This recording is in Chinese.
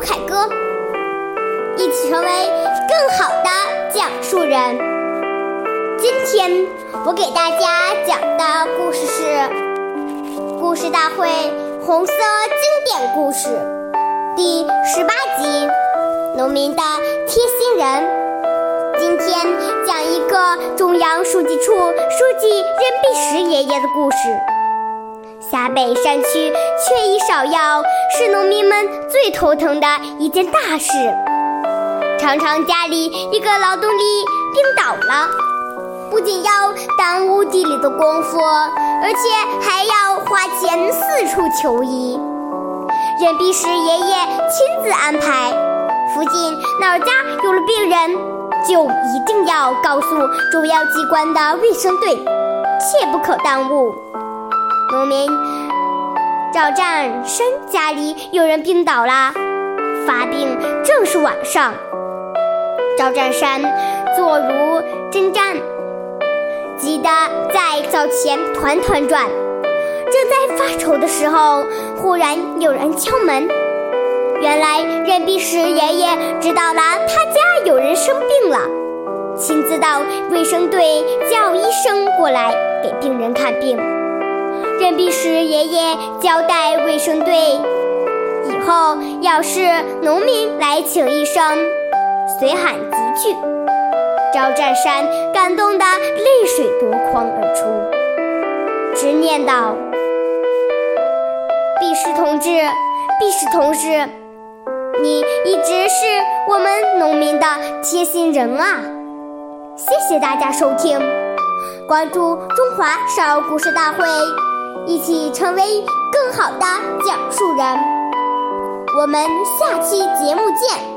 凯歌，一起成为更好的讲述人。今天我给大家讲的故事是《故事大会红色经典故事》第十八集《农民的贴心人》。今天讲一个中央书记处书记任弼时爷爷的故事。陕北山区缺医少药是农民们最头疼的一件大事，常常家里一个劳动力病倒了，不仅要耽误地里的功夫，而且还要花钱四处求医。任弼时爷爷亲自安排，附近哪家有了病人，就一定要告诉主要机关的卫生队，切不可耽误。农民赵占山家里有人病倒了，发病正是晚上。赵占山坐如针毡，急得在灶前团团转。正在发愁的时候，忽然有人敲门。原来任弼时爷爷知道了他家有人生病了，亲自到卫生队叫医生过来给病人看病。任弼时爷爷交代卫生队，以后要是农民来请医生，随喊即去。赵占山感动得泪水夺眶而出，直念道：“弼时同志，弼时同志，你一直是我们农民的贴心人啊！”谢谢大家收听，关注中华少儿故事大会。一起成为更好的讲述人。我们下期节目见。